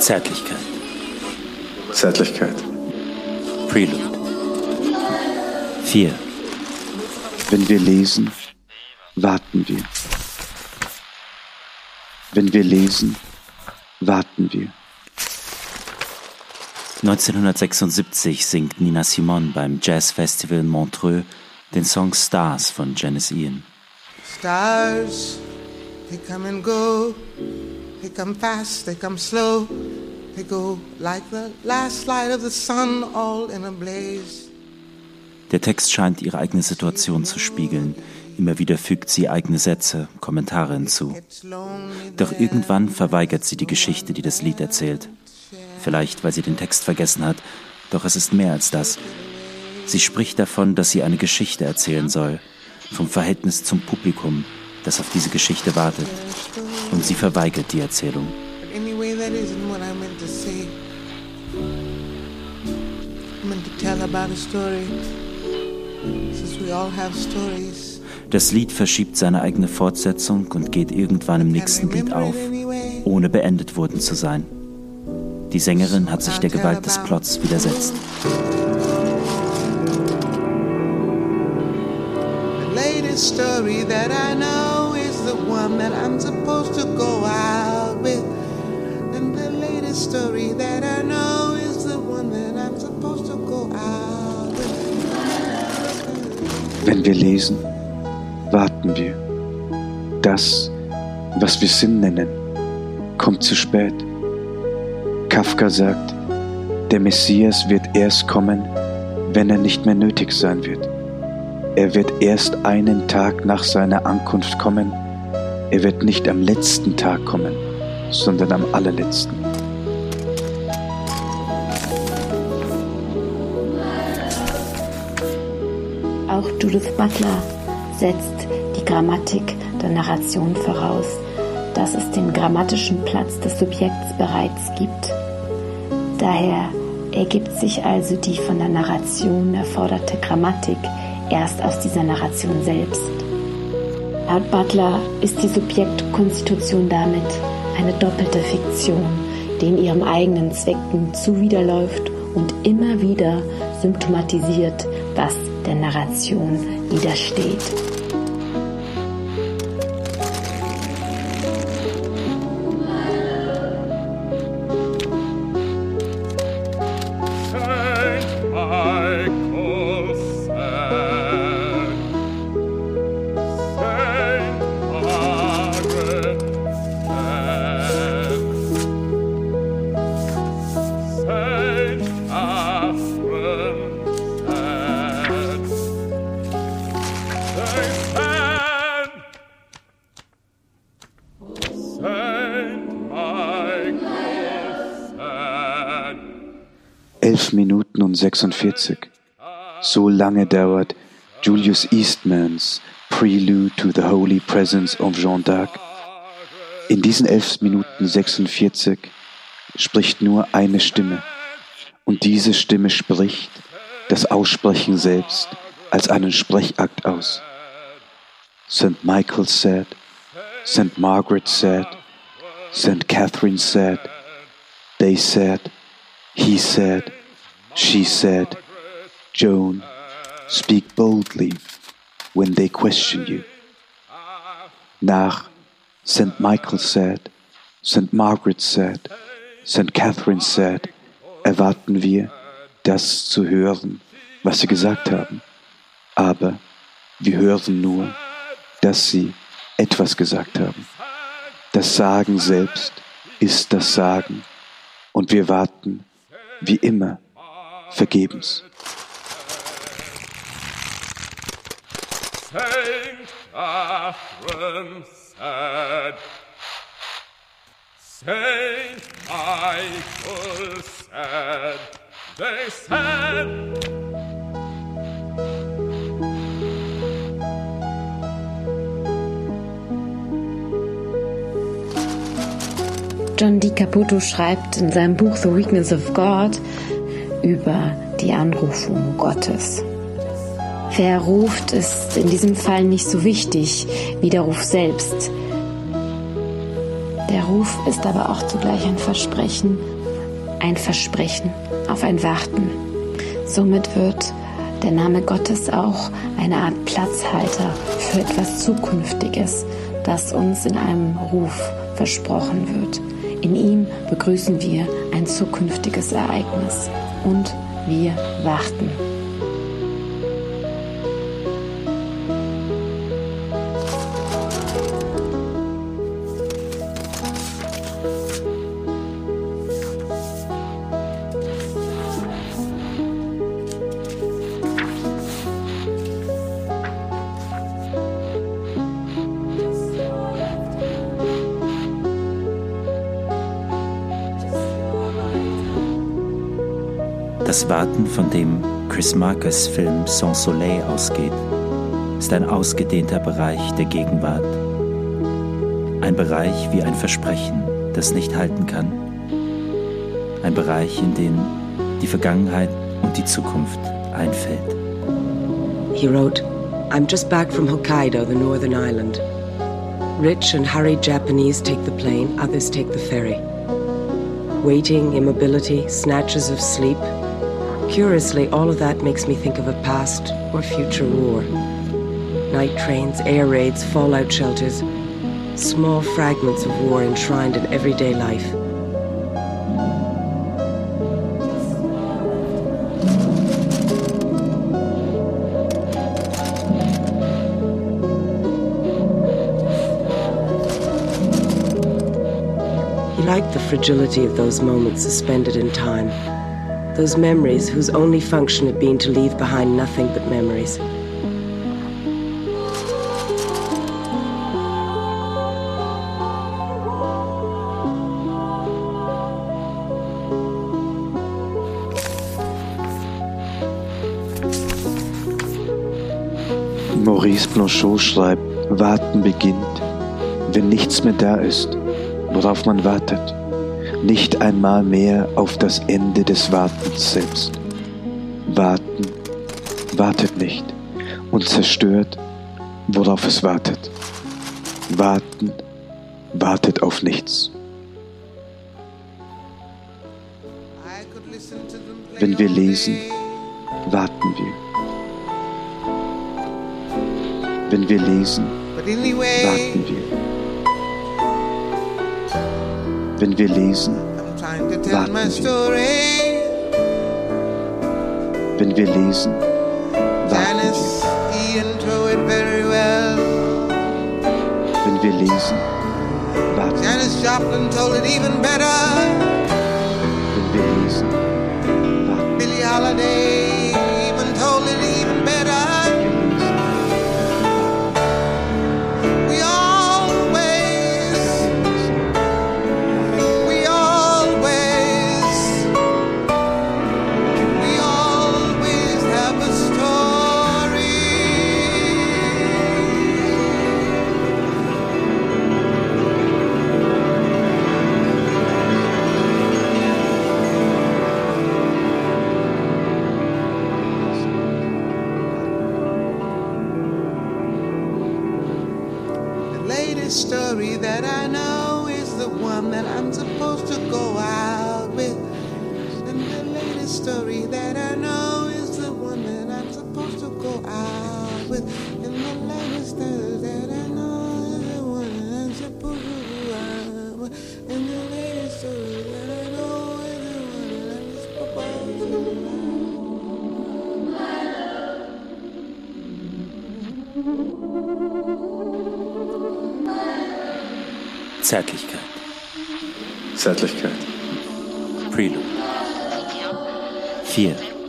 Zärtlichkeit. Zärtlichkeit. Prelude. 4. Wenn wir lesen, warten wir. Wenn wir lesen, warten wir. 1976 singt Nina Simone beim Jazz Festival in Montreux den Song Stars von Janice Ian. Stars, they come and go. They come fast, they come slow. They go like the last light of the sun, all in a blaze. Der Text scheint ihre eigene Situation zu spiegeln. Immer wieder fügt sie eigene Sätze, Kommentare hinzu. Doch irgendwann verweigert sie die Geschichte, die das Lied erzählt. Vielleicht, weil sie den Text vergessen hat, doch es ist mehr als das. Sie spricht davon, dass sie eine Geschichte erzählen soll, vom Verhältnis zum Publikum, das auf diese Geschichte wartet. Und sie verweigert die Erzählung. Das Lied verschiebt seine eigene Fortsetzung und geht irgendwann im nächsten Lied auf, ohne beendet worden zu sein. Die Sängerin hat sich der Gewalt des Plots widersetzt. Story that I know that I'm supposed to go out with. And the latest story that I know is the one that I'm supposed to go out with. Wenn wir lesen, warten wir. Das, was wir Sinn nennen, kommt zu spät. Kafka sagt, der Messias wird erst kommen, wenn er nicht mehr nötig sein wird. Er wird erst einen Tag nach seiner Ankunft kommen. Er wird nicht am letzten Tag kommen, sondern am allerletzten. Auch Judith Butler setzt die Grammatik der Narration voraus, dass es den grammatischen Platz des Subjekts bereits gibt. Daher ergibt sich also die von der Narration erforderte Grammatik erst aus dieser Narration selbst. Laut Butler ist die Subjektkonstitution damit eine doppelte Fiktion, die in ihrem eigenen Zwecken zuwiderläuft und immer wieder symptomatisiert, was der Narration widersteht. 11 Minuten und 46. So lange dauert Julius Eastmans Prelude to the Holy Presence of Jeanne d'Arc. In diesen 11 Minuten 46 spricht nur eine Stimme. Und diese Stimme spricht das Aussprechen selbst als einen Sprechakt aus. St. Michael said, St. Margaret said, St. Catherine said, they said, he said, she said, Joan, speak boldly when they question you. Nach St. Michael said, St. Margaret said, St. Catherine said, erwarten wir, das zu hören, was sie gesagt haben. Aber wir hören nur, dass sie etwas gesagt haben. Das Sagen selbst ist das Sagen und wir warten, wie immer, vergebens. Saint Catherine said, Saint Michael said, they said, John D. Caputo schreibt in seinem Buch The Weakness of God über die Anrufung Gottes. Wer ruft, ist in diesem Fall nicht so wichtig wie der Ruf selbst. Der Ruf ist aber auch zugleich ein Versprechen, ein Versprechen auf ein Warten. Somit wird der Name Gottes auch eine Art Platzhalter für etwas Zukünftiges, das uns in einem Ruf versprochen wird. In ihm begrüßen wir ein zukünftiges Ereignis und wir warten. Das Warten, von dem Chris Markers Film Sans Soleil ausgeht, ist ein ausgedehnter Bereich der Gegenwart. Ein Bereich wie ein Versprechen, das nicht halten kann. Ein Bereich, in den die Vergangenheit und die Zukunft einfällt. He wrote, I'm just back from Hokkaido, the northern island. Rich and hurried Japanese take the plane, others take the ferry. Waiting, immobility, snatches of sleep, Curiously, all of that makes me think of a past or future war. Night trains, air raids, fallout shelters, small fragments of war enshrined in everyday life. He liked the fragility of those moments suspended in time those memories whose only function had been to leave behind nothing but memories. Maurice Blanchot schreibt, Warten beginnt, wenn nichts mehr da ist, worauf man wartet nicht einmal mehr auf das Ende des Wartens selbst. Warten wartet nicht und zerstört, worauf es wartet. Warten wartet auf nichts. Wenn wir lesen, warten wir. Wenn wir lesen, warten wir. Wenn wir lesen, warten wir. Wenn wir lesen, warten wir. Wenn wir lesen, warten wir. Wenn wir lesen, warten wir. story that I know is the one that I'm supposed to go out with. And the latest story that I know is the one that I'm supposed to go out with. And the latest story that I know is the one that I'm supposed to go out with. And the latest story that I know is the one that I'm supposed to go out with. Thank you. Zärtlichkeit. Zärtlichkeit. Prelude. 4.